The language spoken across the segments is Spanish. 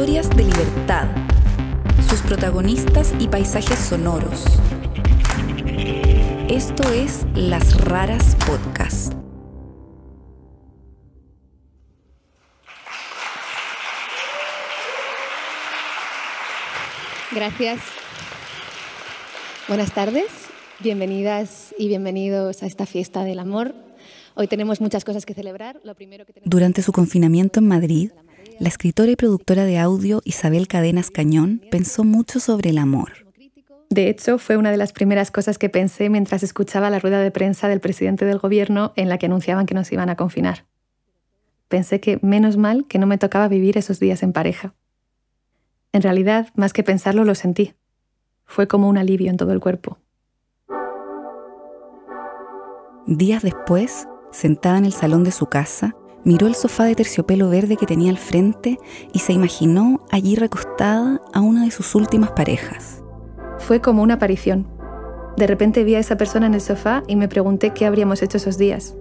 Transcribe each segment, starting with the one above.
Historias de libertad. Sus protagonistas y paisajes sonoros. Esto es Las Raras Podcast. Gracias. Buenas tardes, bienvenidas y bienvenidos a esta fiesta del amor. Hoy tenemos muchas cosas que celebrar. Lo primero que tenemos Durante su confinamiento en Madrid, la escritora y productora de audio Isabel Cadenas Cañón pensó mucho sobre el amor. De hecho, fue una de las primeras cosas que pensé mientras escuchaba la rueda de prensa del presidente del gobierno en la que anunciaban que nos iban a confinar. Pensé que menos mal que no me tocaba vivir esos días en pareja. En realidad, más que pensarlo, lo sentí. Fue como un alivio en todo el cuerpo. Días después, sentada en el salón de su casa, miró el sofá de terciopelo verde que tenía al frente y se imaginó allí recostada a una de sus últimas parejas. Fue como una aparición. De repente vi a esa persona en el sofá y me pregunté qué habríamos hecho esos días.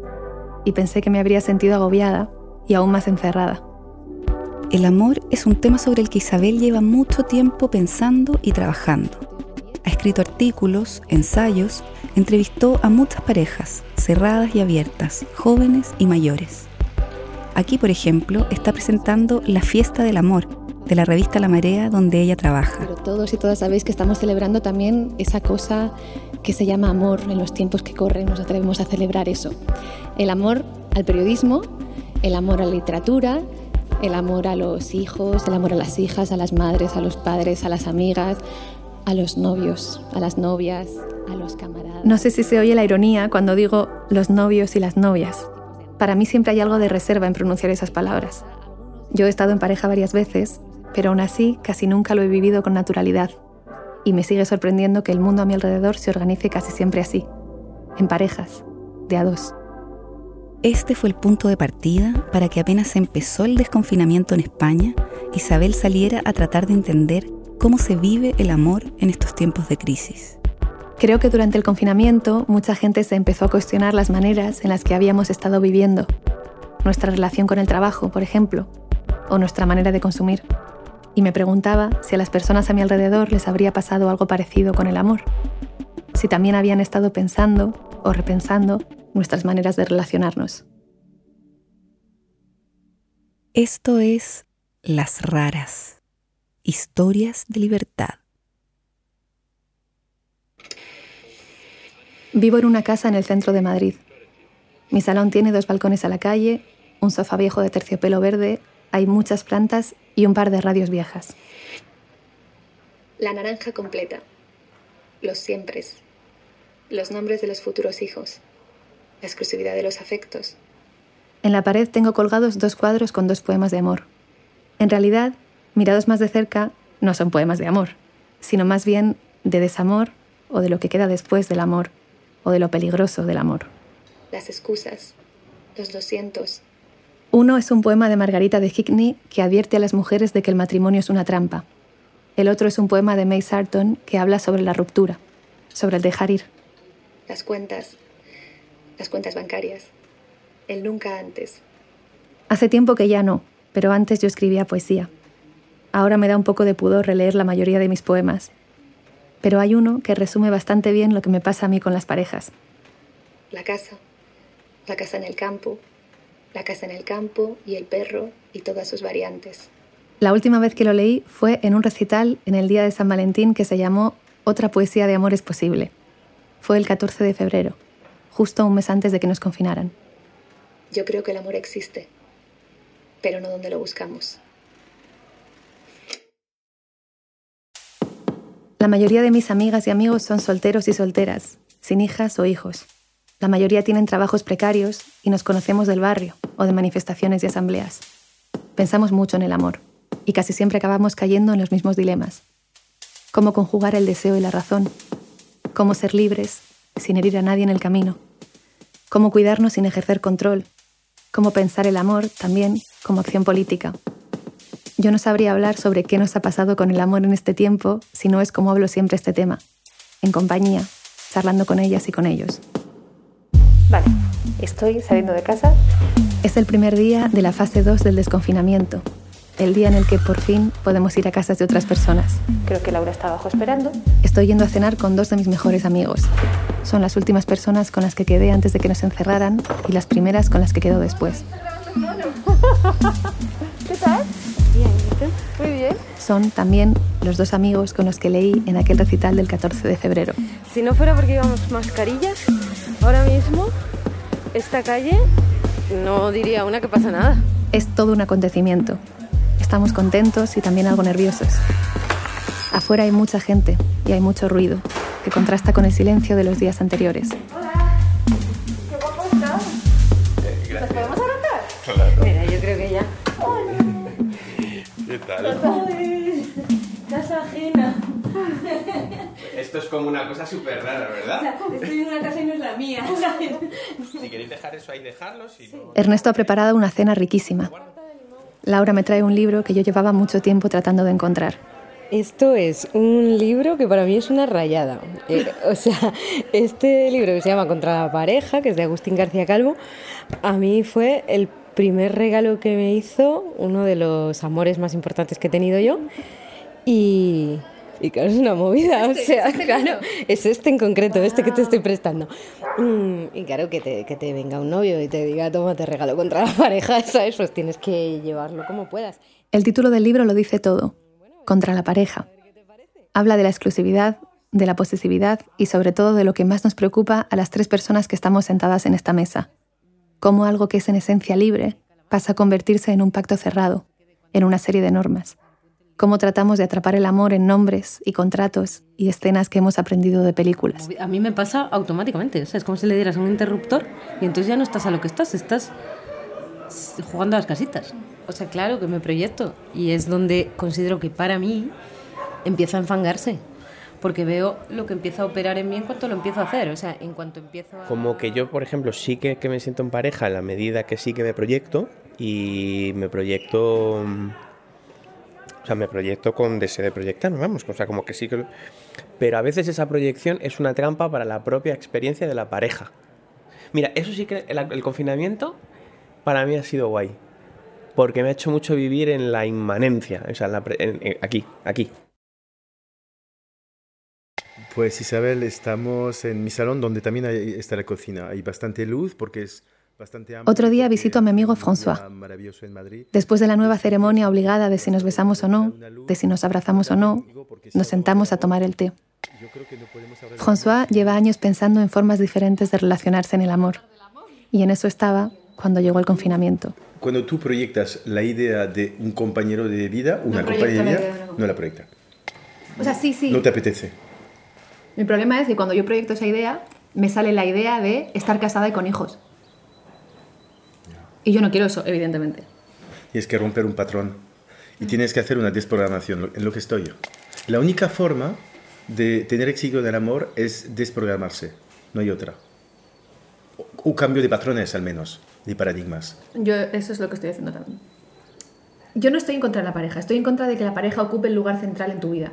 Y pensé que me habría sentido agobiada y aún más encerrada. El amor es un tema sobre el que Isabel lleva mucho tiempo pensando y trabajando. Ha escrito artículos, ensayos, entrevistó a muchas parejas, cerradas y abiertas, jóvenes y mayores. Aquí, por ejemplo, está presentando La Fiesta del Amor, de la revista La Marea, donde ella trabaja. Pero todos y todas sabéis que estamos celebrando también esa cosa que se llama amor en los tiempos que corren, nos atrevemos a celebrar eso. El amor al periodismo, el amor a la literatura, el amor a los hijos, el amor a las hijas, a las madres, a los padres, a las amigas, a los novios, a las novias, a los camaradas. No sé si se oye la ironía cuando digo los novios y las novias. Para mí siempre hay algo de reserva en pronunciar esas palabras. Yo he estado en pareja varias veces, pero aún así casi nunca lo he vivido con naturalidad. Y me sigue sorprendiendo que el mundo a mi alrededor se organice casi siempre así, en parejas, de a dos. Este fue el punto de partida para que apenas empezó el desconfinamiento en España, Isabel saliera a tratar de entender cómo se vive el amor en estos tiempos de crisis. Creo que durante el confinamiento mucha gente se empezó a cuestionar las maneras en las que habíamos estado viviendo. Nuestra relación con el trabajo, por ejemplo, o nuestra manera de consumir. Y me preguntaba si a las personas a mi alrededor les habría pasado algo parecido con el amor. Si también habían estado pensando o repensando nuestras maneras de relacionarnos. Esto es Las Raras, historias de libertad. Vivo en una casa en el centro de Madrid. Mi salón tiene dos balcones a la calle, un sofá viejo de terciopelo verde, hay muchas plantas y un par de radios viejas. La naranja completa, los siempres, los nombres de los futuros hijos, la exclusividad de los afectos. En la pared tengo colgados dos cuadros con dos poemas de amor. En realidad, mirados más de cerca, no son poemas de amor, sino más bien de desamor o de lo que queda después del amor o de lo peligroso del amor. Las excusas, los doscientos. Uno es un poema de Margarita de Hickney que advierte a las mujeres de que el matrimonio es una trampa. El otro es un poema de May Sarton que habla sobre la ruptura, sobre el dejar ir. Las cuentas, las cuentas bancarias, el nunca antes. Hace tiempo que ya no, pero antes yo escribía poesía. Ahora me da un poco de pudor releer la mayoría de mis poemas, pero hay uno que resume bastante bien lo que me pasa a mí con las parejas. La casa, la casa en el campo, la casa en el campo y el perro y todas sus variantes. La última vez que lo leí fue en un recital en el día de San Valentín que se llamó Otra poesía de amor es posible. Fue el 14 de febrero, justo un mes antes de que nos confinaran. Yo creo que el amor existe, pero no donde lo buscamos. La mayoría de mis amigas y amigos son solteros y solteras, sin hijas o hijos. La mayoría tienen trabajos precarios y nos conocemos del barrio o de manifestaciones y asambleas. Pensamos mucho en el amor y casi siempre acabamos cayendo en los mismos dilemas. Cómo conjugar el deseo y la razón. Cómo ser libres sin herir a nadie en el camino. Cómo cuidarnos sin ejercer control. Cómo pensar el amor también como acción política yo no sabría hablar sobre qué nos ha pasado con el amor en este tiempo si no es como hablo siempre este tema, en compañía, charlando con ellas y con ellos. Vale, estoy saliendo de casa. Es el primer día de la fase 2 del desconfinamiento. el día en el que por fin podemos ir a casas de otras personas. Creo que Laura está abajo esperando. Estoy yendo a cenar con dos de mis mejores amigos. Son las últimas personas con las que quedé antes de que nos encerraran y las primeras con las que quedo después. Son también los dos amigos con los que leí en aquel recital del 14 de febrero. Si no fuera porque llevamos mascarillas, ahora mismo esta calle no diría una que pasa nada. Es todo un acontecimiento. Estamos contentos y también algo nerviosos. Afuera hay mucha gente y hay mucho ruido, que contrasta con el silencio de los días anteriores. Hola. Qué guapo estás. ¿Nos podemos abrazar? Claro. Mira, yo creo que ya. ¿Qué tal? Esto es como una cosa súper rara, ¿verdad? Estoy en una casa y no es la mía. Si queréis dejar eso ahí, dejarlo. Si no... Ernesto ha preparado una cena riquísima. Laura me trae un libro que yo llevaba mucho tiempo tratando de encontrar. Esto es un libro que para mí es una rayada. Eh, o sea, este libro que se llama Contra la pareja, que es de Agustín García Calvo, a mí fue el primer regalo que me hizo, uno de los amores más importantes que he tenido yo. Y, y claro, es una movida, o sea, claro, es este en concreto, este que te estoy prestando. Mm, y claro, que te, que te venga un novio y te diga, toma, te regalo contra la pareja, ¿sabes? Pues tienes que llevarlo como puedas. El título del libro lo dice todo, contra la pareja. Habla de la exclusividad, de la posesividad y sobre todo de lo que más nos preocupa a las tres personas que estamos sentadas en esta mesa. Cómo algo que es en esencia libre pasa a convertirse en un pacto cerrado, en una serie de normas. Cómo tratamos de atrapar el amor en nombres y contratos y escenas que hemos aprendido de películas. A mí me pasa automáticamente, o sea, es como si le dieras un interruptor y entonces ya no estás a lo que estás, estás jugando a las casitas. O sea, claro que me proyecto y es donde considero que para mí empieza a enfangarse. Porque veo lo que empieza a operar en mí en cuanto lo empiezo a hacer. O sea, en cuanto empiezo a... Como que yo, por ejemplo, sí que, que me siento en pareja en la medida que sí que me proyecto y me proyecto... O sea, me proyecto con deseo de proyectarme, vamos. O sea, como que sí que... Pero a veces esa proyección es una trampa para la propia experiencia de la pareja. Mira, eso sí que el, el confinamiento para mí ha sido guay. Porque me ha hecho mucho vivir en la inmanencia. O sea, en la en- en- aquí, aquí. Pues Isabel, estamos en mi salón donde también hay- está la cocina. Hay bastante luz porque es. Otro día visito a mi amigo François. Después de la nueva ceremonia obligada de si nos besamos o no, de si nos abrazamos o no, nos sentamos a tomar el té. No François lleva años pensando en formas diferentes de relacionarse en el amor. Y en eso estaba cuando llegó el confinamiento. Cuando tú proyectas la idea de un compañero de vida, una proyecto compañera de vida, no la proyecta. O sea, sí, sí. No te apetece. Mi problema es que cuando yo proyecto esa idea, me sale la idea de estar casada y con hijos. Y yo no quiero eso, evidentemente. Tienes que romper un patrón y tienes que hacer una desprogramación, en lo que estoy yo. La única forma de tener éxito en el amor es desprogramarse, no hay otra. O cambio de patrones al menos, de paradigmas. Yo eso es lo que estoy haciendo también. Yo no estoy en contra de la pareja, estoy en contra de que la pareja ocupe el lugar central en tu vida.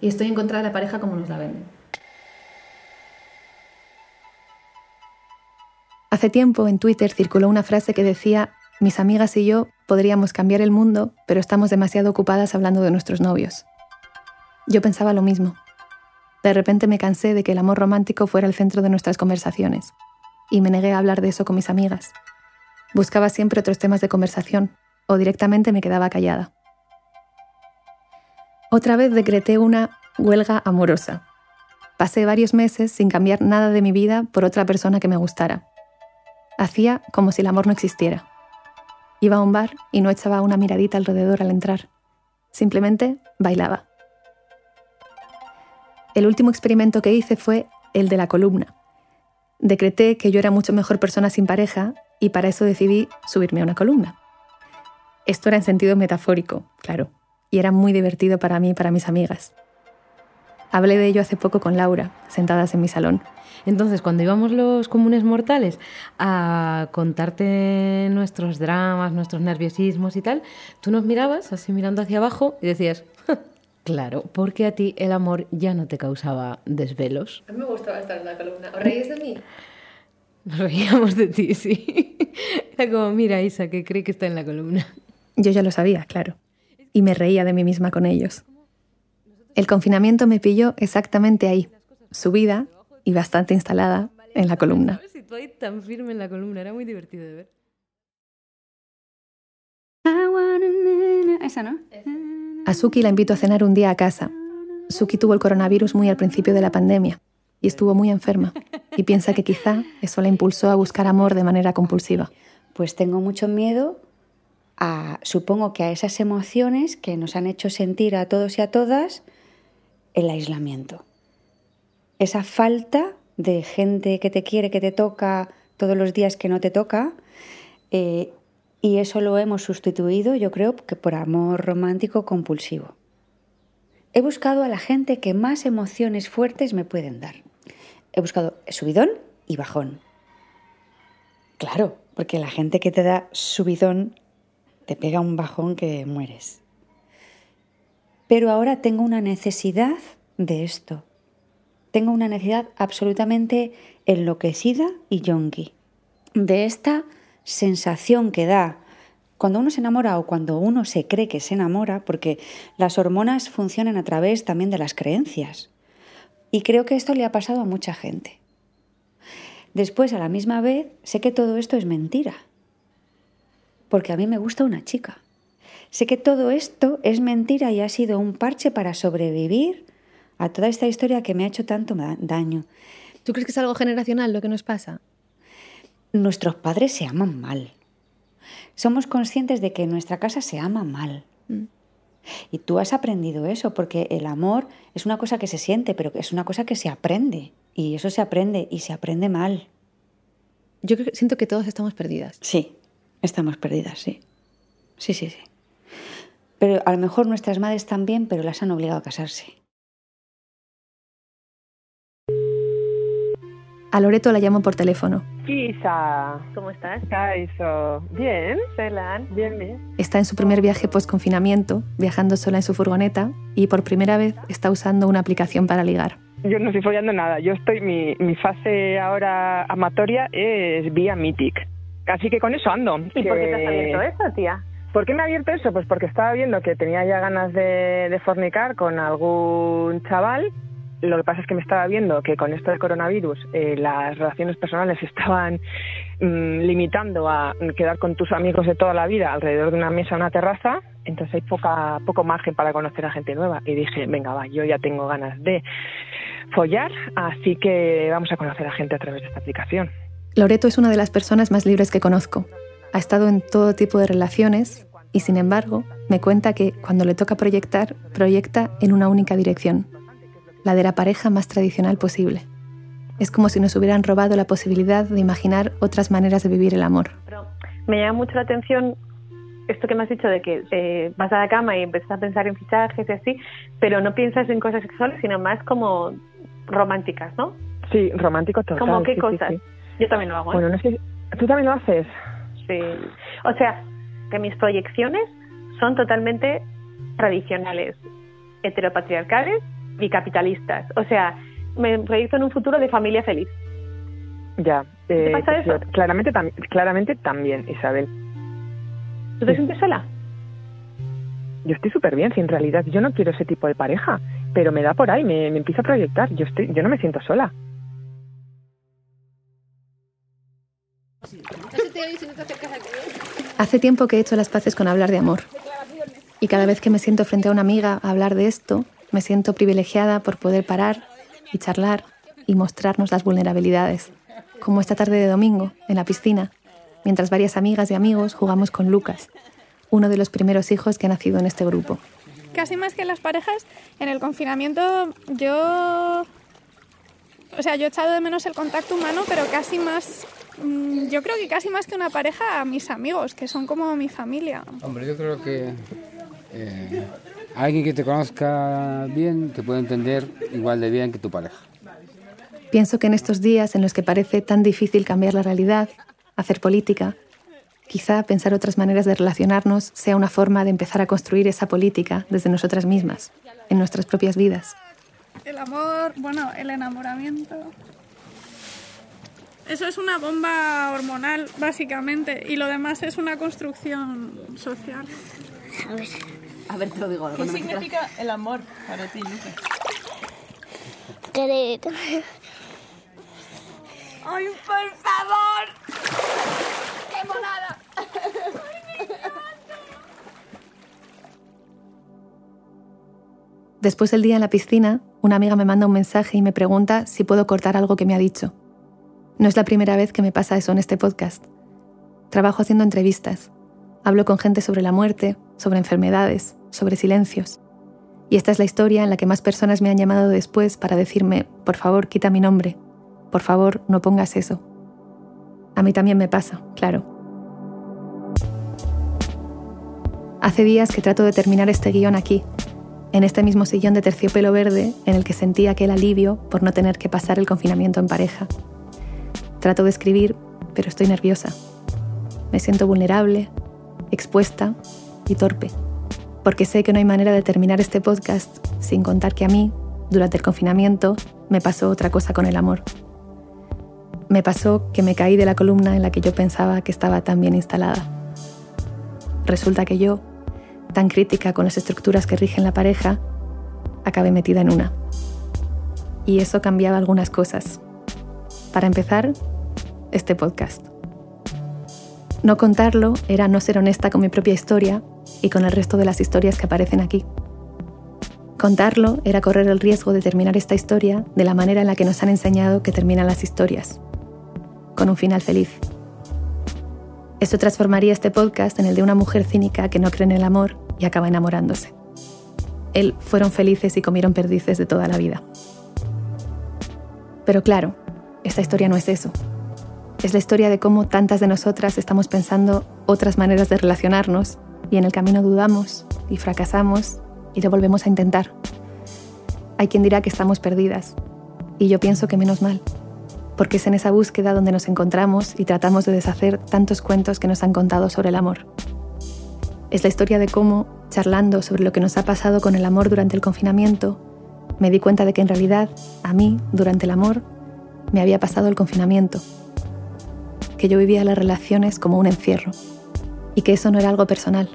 Y estoy en contra de la pareja como nos la venden. Hace tiempo en Twitter circuló una frase que decía, mis amigas y yo podríamos cambiar el mundo, pero estamos demasiado ocupadas hablando de nuestros novios. Yo pensaba lo mismo. De repente me cansé de que el amor romántico fuera el centro de nuestras conversaciones, y me negué a hablar de eso con mis amigas. Buscaba siempre otros temas de conversación, o directamente me quedaba callada. Otra vez decreté una huelga amorosa. Pasé varios meses sin cambiar nada de mi vida por otra persona que me gustara. Hacía como si el amor no existiera. Iba a un bar y no echaba una miradita alrededor al entrar. Simplemente bailaba. El último experimento que hice fue el de la columna. Decreté que yo era mucho mejor persona sin pareja y para eso decidí subirme a una columna. Esto era en sentido metafórico, claro, y era muy divertido para mí y para mis amigas. Hablé de ello hace poco con Laura, sentadas en mi salón. Entonces, cuando íbamos los comunes mortales a contarte nuestros dramas, nuestros nerviosismos y tal, tú nos mirabas así mirando hacia abajo y decías, claro, porque a ti el amor ya no te causaba desvelos. A mí me gustaba estar en la columna. ¿Os reís de mí? Nos reíamos de ti, sí. Era como, mira Isa, que cree que está en la columna. Yo ya lo sabía, claro. y me reía de mí misma con ellos. El confinamiento me pilló exactamente ahí, subida y bastante instalada en la columna. tan firme en la columna, era muy divertido de ver. Esa, ¿no? A Suki la invito a cenar un día a casa. Suki tuvo el coronavirus muy al principio de la pandemia y estuvo muy enferma y piensa que quizá eso la impulsó a buscar amor de manera compulsiva. Pues tengo mucho miedo a, supongo que a esas emociones que nos han hecho sentir a todos y a todas el aislamiento. Esa falta de gente que te quiere, que te toca todos los días que no te toca, eh, y eso lo hemos sustituido, yo creo, que por amor romántico compulsivo. He buscado a la gente que más emociones fuertes me pueden dar. He buscado subidón y bajón. Claro, porque la gente que te da subidón te pega un bajón que mueres. Pero ahora tengo una necesidad de esto. Tengo una necesidad absolutamente enloquecida y yonki. De esta sensación que da cuando uno se enamora o cuando uno se cree que se enamora, porque las hormonas funcionan a través también de las creencias. Y creo que esto le ha pasado a mucha gente. Después, a la misma vez, sé que todo esto es mentira, porque a mí me gusta una chica. Sé que todo esto es mentira y ha sido un parche para sobrevivir a toda esta historia que me ha hecho tanto daño. ¿Tú crees que es algo generacional lo que nos pasa? nuestros padres se aman mal. Somos conscientes de que en nuestra casa se ama mal. Mm. Y tú has aprendido eso, porque el amor es una cosa que se siente, pero es una cosa que se aprende. Y eso se aprende y se aprende mal. Yo siento que todos estamos perdidas. Sí, estamos perdidas, sí. Sí, sí, sí. Pero a lo mejor nuestras madres también, pero las han obligado a casarse. A Loreto la llamo por teléfono. Isa. ¿Cómo estás? Eso. Bien. Celan. Bien, bien. Está en su primer viaje post-confinamiento, viajando sola en su furgoneta y por primera vez está usando una aplicación para ligar. Yo no estoy follando nada. Yo estoy, mi, mi fase ahora amatoria es vía Mythic. Así que con eso ando. ¿Y por qué te has abierto eso, tía? ¿Por qué me ha abierto eso? Pues porque estaba viendo que tenía ya ganas de, fornicar con algún chaval lo que pasa es que me estaba viendo que con esto del coronavirus eh, las relaciones personales estaban mm, limitando a quedar con tus amigos de toda la vida alrededor de una mesa o una terraza, entonces hay poca, poco margen para conocer a gente nueva. Y dije, venga, va, yo ya tengo ganas de follar, así que vamos a conocer a gente a través de esta aplicación. Loreto es una de las personas más libres que conozco. Ha estado en todo tipo de relaciones y, sin embargo, me cuenta que cuando le toca proyectar, proyecta en una única dirección la de la pareja más tradicional posible. Es como si nos hubieran robado la posibilidad de imaginar otras maneras de vivir el amor. me llama mucho la atención esto que me has dicho de que eh, vas a la cama y empiezas a pensar en fichajes y así, pero no piensas en cosas sexuales, sino más como románticas, ¿no? Sí, romántico total. ¿Cómo qué cosas? Yo también lo hago. ¿eh? Bueno, no sé, ¿tú también lo haces? Sí. O sea, que mis proyecciones son totalmente tradicionales, heteropatriarcales y capitalistas. O sea, me proyecto en un futuro de familia feliz. Ya. ¿Te eh, pasa eso? Claramente, claramente también, Isabel. ¿Tú te sientes sola? Yo estoy súper bien, si en realidad yo no quiero ese tipo de pareja, pero me da por ahí, me, me empiezo a proyectar. Yo, estoy, yo no me siento sola. Hace tiempo que he hecho las paces con hablar de amor. Y cada vez que me siento frente a una amiga a hablar de esto, me siento privilegiada por poder parar y charlar y mostrarnos las vulnerabilidades, como esta tarde de domingo, en la piscina, mientras varias amigas y amigos jugamos con Lucas, uno de los primeros hijos que ha nacido en este grupo. Casi más que las parejas, en el confinamiento yo... O sea, yo he echado de menos el contacto humano, pero casi más... Mm, yo creo que casi más que una pareja a mis amigos, que son como mi familia. Hombre, yo creo que... Eh, Alguien que te conozca bien te puede entender igual de bien que tu pareja. Pienso que en estos días en los que parece tan difícil cambiar la realidad, hacer política, quizá pensar otras maneras de relacionarnos sea una forma de empezar a construir esa política desde nosotras mismas, en nuestras propias vidas. El amor, bueno, el enamoramiento. Eso es una bomba hormonal, básicamente, y lo demás es una construcción social. A ver, te lo digo. ¿Qué significa el amor para ti, Lucas? Querer. ¡Ay, por favor! ¡Qué monada! Después del día en la piscina, una amiga me manda un mensaje y me pregunta si puedo cortar algo que me ha dicho. No es la primera vez que me pasa eso en este podcast. Trabajo haciendo entrevistas. Hablo con gente sobre la muerte, sobre enfermedades, sobre silencios. Y esta es la historia en la que más personas me han llamado después para decirme, por favor, quita mi nombre. Por favor, no pongas eso. A mí también me pasa, claro. Hace días que trato de terminar este guion aquí, en este mismo sillón de terciopelo verde en el que sentí aquel alivio por no tener que pasar el confinamiento en pareja. Trato de escribir, pero estoy nerviosa. Me siento vulnerable, expuesta y torpe, porque sé que no hay manera de terminar este podcast sin contar que a mí, durante el confinamiento, me pasó otra cosa con el amor. Me pasó que me caí de la columna en la que yo pensaba que estaba tan bien instalada. Resulta que yo, tan crítica con las estructuras que rigen la pareja, acabé metida en una. Y eso cambiaba algunas cosas. Para empezar, este podcast. No contarlo era no ser honesta con mi propia historia y con el resto de las historias que aparecen aquí. Contarlo era correr el riesgo de terminar esta historia de la manera en la que nos han enseñado que terminan las historias, con un final feliz. Esto transformaría este podcast en el de una mujer cínica que no cree en el amor y acaba enamorándose. Él fueron felices y comieron perdices de toda la vida. Pero claro, esta historia no es eso. Es la historia de cómo tantas de nosotras estamos pensando otras maneras de relacionarnos y en el camino dudamos y fracasamos y lo volvemos a intentar. Hay quien dirá que estamos perdidas y yo pienso que menos mal porque es en esa búsqueda donde nos encontramos y tratamos de deshacer tantos cuentos que nos han contado sobre el amor. Es la historia de cómo, charlando sobre lo que nos ha pasado con el amor durante el confinamiento, me di cuenta de que en realidad, a mí, durante el amor, me había pasado el confinamiento, que yo vivía las relaciones como un encierro, y que eso no era algo personal,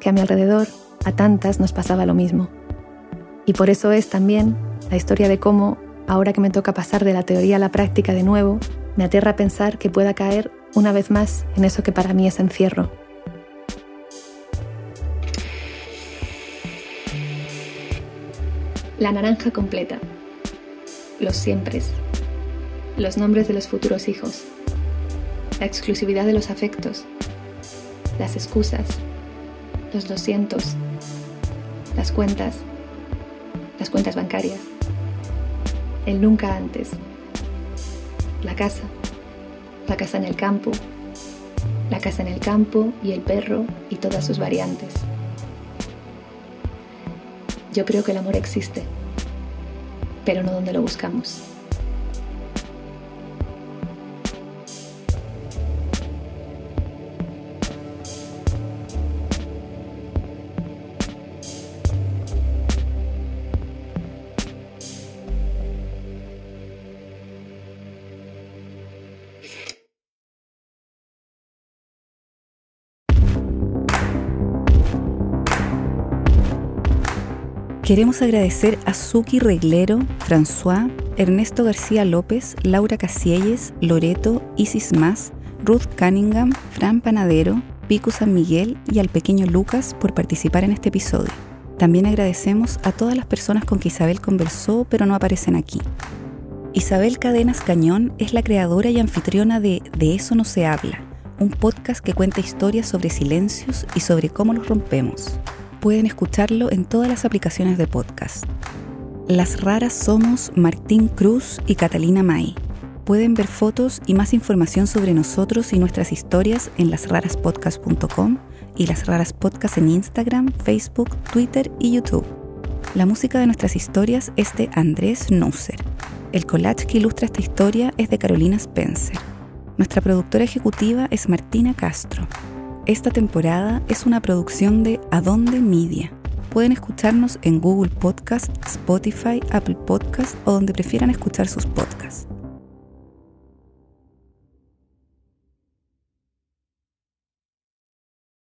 que a mi alrededor, a tantas, nos pasaba lo mismo. Y por eso es también la historia de cómo ahora que me toca pasar de la teoría a la práctica de nuevo, me aterra pensar que pueda caer una vez más en eso que para mí es encierro. La naranja completa. Los siempres. Los nombres de los futuros hijos. La exclusividad de los afectos. Las excusas. Los doscientos. Las cuentas. Las cuentas bancarias el nunca antes. La casa, la casa en el campo, la casa en el campo y el perro y todas sus variantes. Yo creo que el amor existe, pero no donde lo buscamos. Queremos agradecer a Suki Reglero, François, Ernesto García López, Laura Casielles, Loreto, Isis Más, Ruth Cunningham, Fran Panadero, Pico San Miguel y al pequeño Lucas por participar en este episodio. También agradecemos a todas las personas con que Isabel conversó pero no aparecen aquí. Isabel Cadenas Cañón es la creadora y anfitriona de De eso no se habla, un podcast que cuenta historias sobre silencios y sobre cómo los rompemos pueden escucharlo en todas las aplicaciones de podcast. Las raras somos Martín Cruz y Catalina May. Pueden ver fotos y más información sobre nosotros y nuestras historias en lasraraspodcast.com y Las Raras Podcast en Instagram, Facebook, Twitter y YouTube. La música de nuestras historias es de Andrés Nusser. El collage que ilustra esta historia es de Carolina Spencer. Nuestra productora ejecutiva es Martina Castro. Esta temporada es una producción de Adonde Media. Pueden escucharnos en Google Podcast, Spotify, Apple Podcast o donde prefieran escuchar sus podcasts.